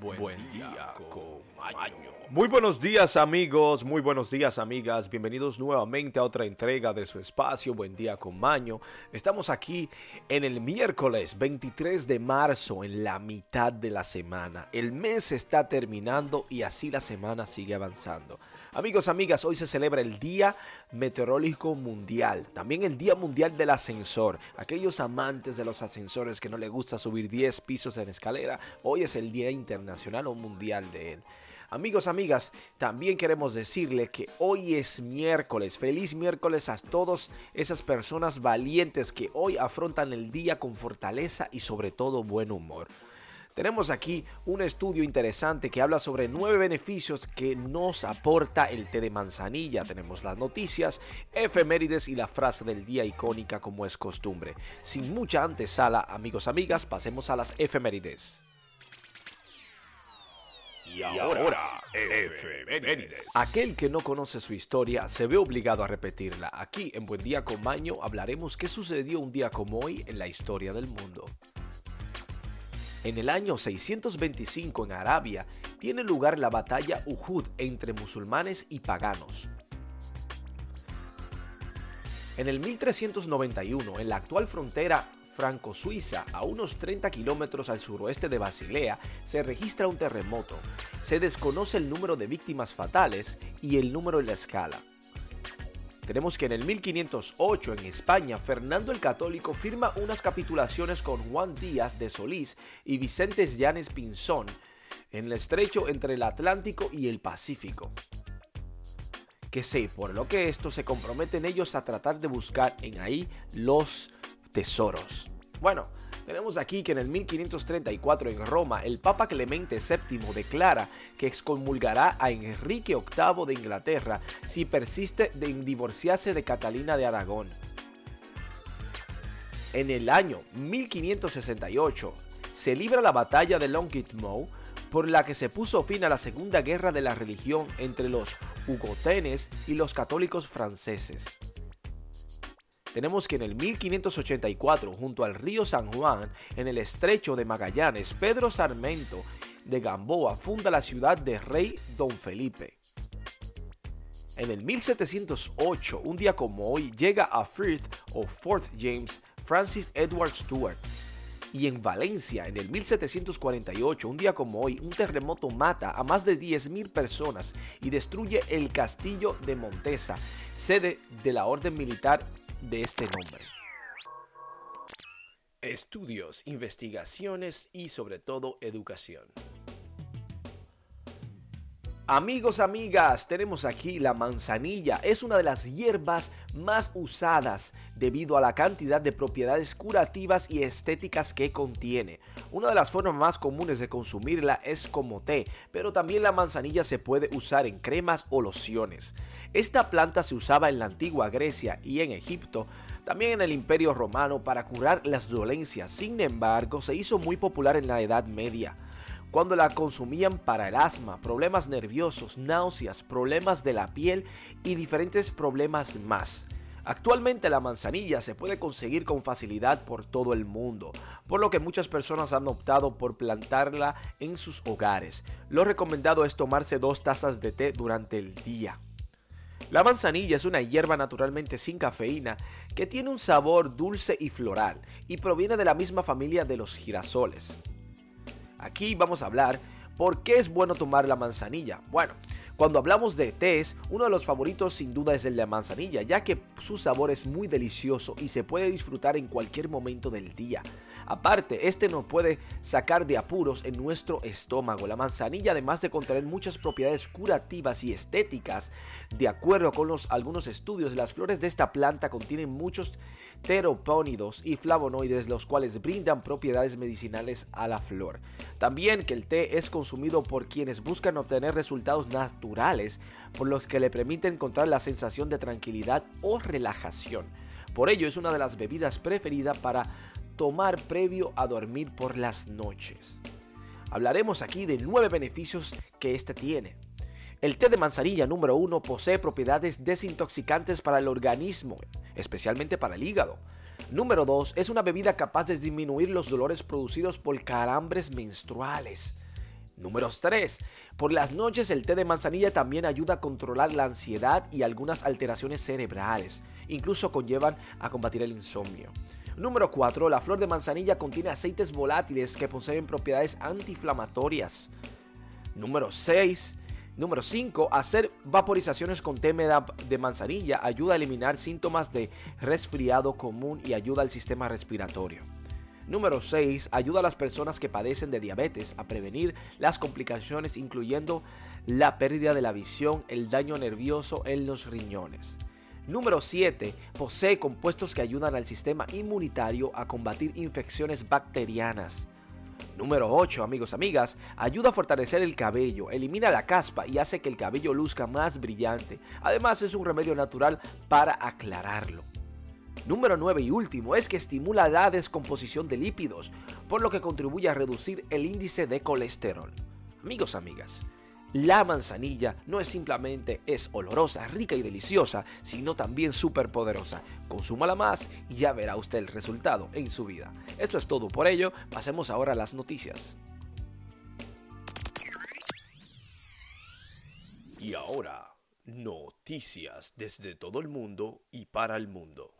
Buen, día, con Maño. Muy buenos días amigos, muy buenos días amigas, bienvenidos nuevamente a otra entrega de su espacio Buen día con Maño. Estamos aquí en el miércoles 23 de marzo, en la mitad de la semana. El mes está terminando y así la semana sigue avanzando. Amigos, amigas, hoy se celebra el Día Meteorológico Mundial, también el Día Mundial del Ascensor. Aquellos amantes de los ascensores que no les gusta subir 10 pisos en escalera, hoy es el Día Internacional o Mundial de él. Amigos, amigas, también queremos decirle que hoy es miércoles. Feliz miércoles a todas esas personas valientes que hoy afrontan el día con fortaleza y sobre todo buen humor. Tenemos aquí un estudio interesante que habla sobre nueve beneficios que nos aporta el té de manzanilla. Tenemos las noticias, efemérides y la frase del día icónica como es costumbre. Sin mucha antesala, amigos, amigas, pasemos a las efemérides. Y ahora, efemérides. Aquel que no conoce su historia se ve obligado a repetirla. Aquí en Buen Día con Maño hablaremos qué sucedió un día como hoy en la historia del mundo. En el año 625 en Arabia tiene lugar la batalla Uhud entre musulmanes y paganos. En el 1391, en la actual frontera franco-suiza, a unos 30 kilómetros al suroeste de Basilea, se registra un terremoto. Se desconoce el número de víctimas fatales y el número en la escala. Tenemos que en el 1508 en España, Fernando el Católico firma unas capitulaciones con Juan Díaz de Solís y Vicente Llanes Pinzón en el estrecho entre el Atlántico y el Pacífico. Que sé, por lo que esto se comprometen ellos a tratar de buscar en ahí los tesoros. Bueno, tenemos aquí que en el 1534 en Roma el Papa Clemente VII declara que excomulgará a Enrique VIII de Inglaterra si persiste en divorciarse de Catalina de Aragón. En el año 1568 se libra la batalla de Longitmow por la que se puso fin a la Segunda Guerra de la Religión entre los hugotenes y los católicos franceses tenemos que en el 1584, junto al río San Juan, en el estrecho de Magallanes, Pedro Sarmento de Gamboa funda la ciudad de Rey Don Felipe. En el 1708, un día como hoy, llega a Firth o Fort James Francis Edward Stuart. Y en Valencia, en el 1748, un día como hoy, un terremoto mata a más de 10.000 personas y destruye el castillo de Montesa, sede de la orden militar de este nombre. Estudios, investigaciones y sobre todo educación. Amigos, amigas, tenemos aquí la manzanilla. Es una de las hierbas más usadas debido a la cantidad de propiedades curativas y estéticas que contiene. Una de las formas más comunes de consumirla es como té, pero también la manzanilla se puede usar en cremas o lociones. Esta planta se usaba en la antigua Grecia y en Egipto, también en el Imperio Romano para curar las dolencias. Sin embargo, se hizo muy popular en la Edad Media cuando la consumían para el asma, problemas nerviosos, náuseas, problemas de la piel y diferentes problemas más. Actualmente la manzanilla se puede conseguir con facilidad por todo el mundo, por lo que muchas personas han optado por plantarla en sus hogares. Lo recomendado es tomarse dos tazas de té durante el día. La manzanilla es una hierba naturalmente sin cafeína que tiene un sabor dulce y floral y proviene de la misma familia de los girasoles. Aquí vamos a hablar por qué es bueno tomar la manzanilla. Bueno, cuando hablamos de tés, uno de los favoritos sin duda es el de manzanilla, ya que su sabor es muy delicioso y se puede disfrutar en cualquier momento del día. Aparte, este nos puede sacar de apuros en nuestro estómago. La manzanilla, además de contener muchas propiedades curativas y estéticas, de acuerdo con algunos estudios, las flores de esta planta contienen muchos teropónidos y flavonoides, los cuales brindan propiedades medicinales a la flor. También que el té es consumido por quienes buscan obtener resultados naturales, por los que le permiten encontrar la sensación de tranquilidad o relajación. Por ello es una de las bebidas preferidas para tomar previo a dormir por las noches. Hablaremos aquí de nueve beneficios que este tiene. El té de manzanilla número 1 posee propiedades desintoxicantes para el organismo, especialmente para el hígado. Número 2 es una bebida capaz de disminuir los dolores producidos por calambres menstruales. Número 3. Por las noches el té de manzanilla también ayuda a controlar la ansiedad y algunas alteraciones cerebrales. Incluso conllevan a combatir el insomnio. Número 4. La flor de manzanilla contiene aceites volátiles que poseen propiedades antiinflamatorias. Número 6. Número 5. Hacer vaporizaciones con té de manzanilla ayuda a eliminar síntomas de resfriado común y ayuda al sistema respiratorio. Número 6. Ayuda a las personas que padecen de diabetes a prevenir las complicaciones incluyendo la pérdida de la visión, el daño nervioso en los riñones. Número 7. Posee compuestos que ayudan al sistema inmunitario a combatir infecciones bacterianas. Número 8, amigos, amigas, ayuda a fortalecer el cabello, elimina la caspa y hace que el cabello luzca más brillante. Además es un remedio natural para aclararlo. Número 9 y último es que estimula la descomposición de lípidos, por lo que contribuye a reducir el índice de colesterol. Amigos, amigas, la manzanilla no es simplemente es olorosa, rica y deliciosa, sino también súper poderosa. Consúmala más y ya verá usted el resultado en su vida. Esto es todo por ello, pasemos ahora a las noticias. Y ahora, noticias desde todo el mundo y para el mundo.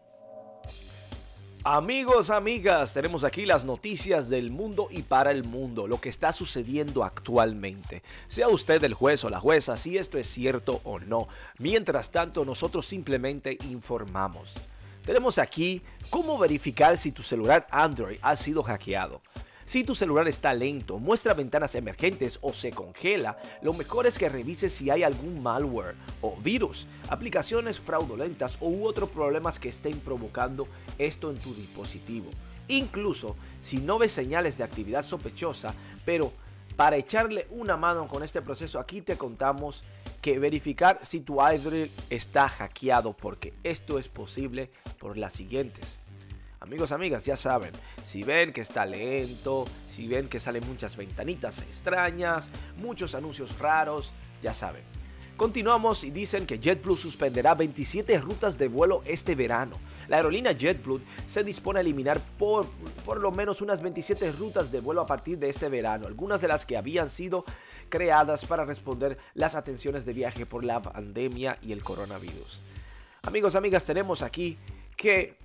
Amigos, amigas, tenemos aquí las noticias del mundo y para el mundo, lo que está sucediendo actualmente. Sea usted el juez o la jueza si esto es cierto o no. Mientras tanto, nosotros simplemente informamos. Tenemos aquí cómo verificar si tu celular Android ha sido hackeado. Si tu celular está lento, muestra ventanas emergentes o se congela, lo mejor es que revises si hay algún malware o virus, aplicaciones fraudulentas u otros problemas que estén provocando esto en tu dispositivo. Incluso si no ves señales de actividad sospechosa, pero para echarle una mano con este proceso, aquí te contamos que verificar si tu Android está hackeado, porque esto es posible por las siguientes. Amigos, amigas, ya saben, si ven que está lento, si ven que salen muchas ventanitas extrañas, muchos anuncios raros, ya saben. Continuamos y dicen que JetBlue suspenderá 27 rutas de vuelo este verano. La aerolínea JetBlue se dispone a eliminar por, por lo menos unas 27 rutas de vuelo a partir de este verano, algunas de las que habían sido creadas para responder las atenciones de viaje por la pandemia y el coronavirus. Amigos, amigas, tenemos aquí que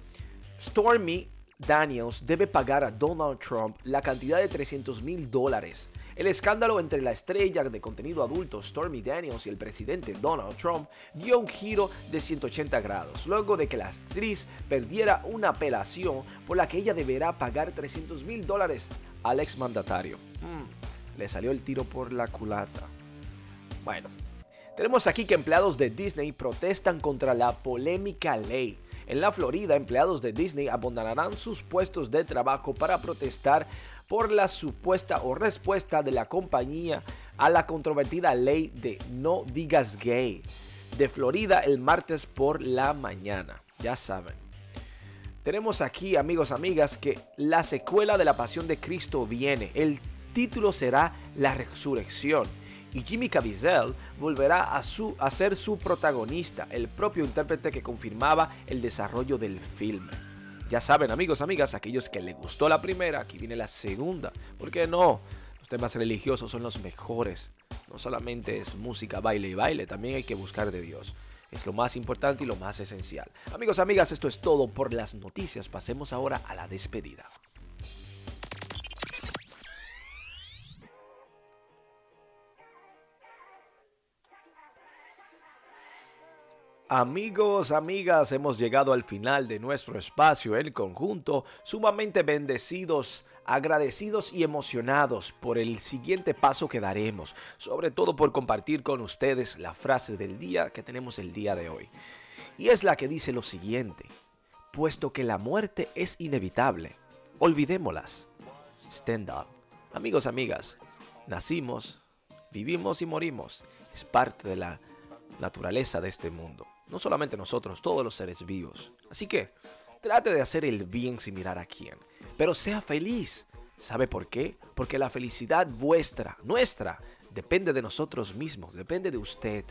Stormy Daniels debe pagar a Donald Trump la cantidad de 300 mil dólares. El escándalo entre la estrella de contenido adulto Stormy Daniels y el presidente Donald Trump dio un giro de 180 grados, luego de que la actriz perdiera una apelación por la que ella deberá pagar 300 mil dólares al exmandatario. Hmm, le salió el tiro por la culata. Bueno, tenemos aquí que empleados de Disney protestan contra la polémica ley en la Florida, empleados de Disney abandonarán sus puestos de trabajo para protestar por la supuesta o respuesta de la compañía a la controvertida ley de no digas gay de Florida el martes por la mañana. Ya saben. Tenemos aquí, amigos, amigas, que la secuela de la Pasión de Cristo viene. El título será La Resurrección y Jimmy Caviezel volverá a, su, a ser su protagonista, el propio intérprete que confirmaba el desarrollo del filme. Ya saben, amigos, amigas, aquellos que les gustó la primera, aquí viene la segunda. ¿Por qué no? Los temas religiosos son los mejores. No solamente es música, baile y baile, también hay que buscar de Dios. Es lo más importante y lo más esencial. Amigos, amigas, esto es todo por las noticias. Pasemos ahora a la despedida. Amigos, amigas, hemos llegado al final de nuestro espacio en conjunto, sumamente bendecidos, agradecidos y emocionados por el siguiente paso que daremos, sobre todo por compartir con ustedes la frase del día que tenemos el día de hoy. Y es la que dice lo siguiente, puesto que la muerte es inevitable, olvidémoslas. Stand up. Amigos, amigas, nacimos, vivimos y morimos. Es parte de la naturaleza de este mundo. No solamente nosotros, todos los seres vivos. Así que trate de hacer el bien sin mirar a quién. Pero sea feliz. ¿Sabe por qué? Porque la felicidad vuestra, nuestra, depende de nosotros mismos, depende de usted.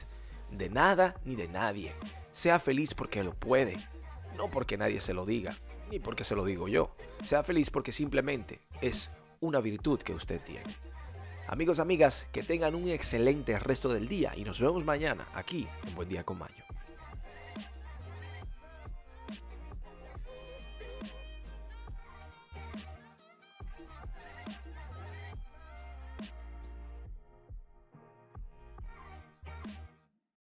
De nada ni de nadie. Sea feliz porque lo puede. No porque nadie se lo diga, ni porque se lo digo yo. Sea feliz porque simplemente es una virtud que usted tiene. Amigos, amigas, que tengan un excelente resto del día y nos vemos mañana aquí en Buen Día con Mayo.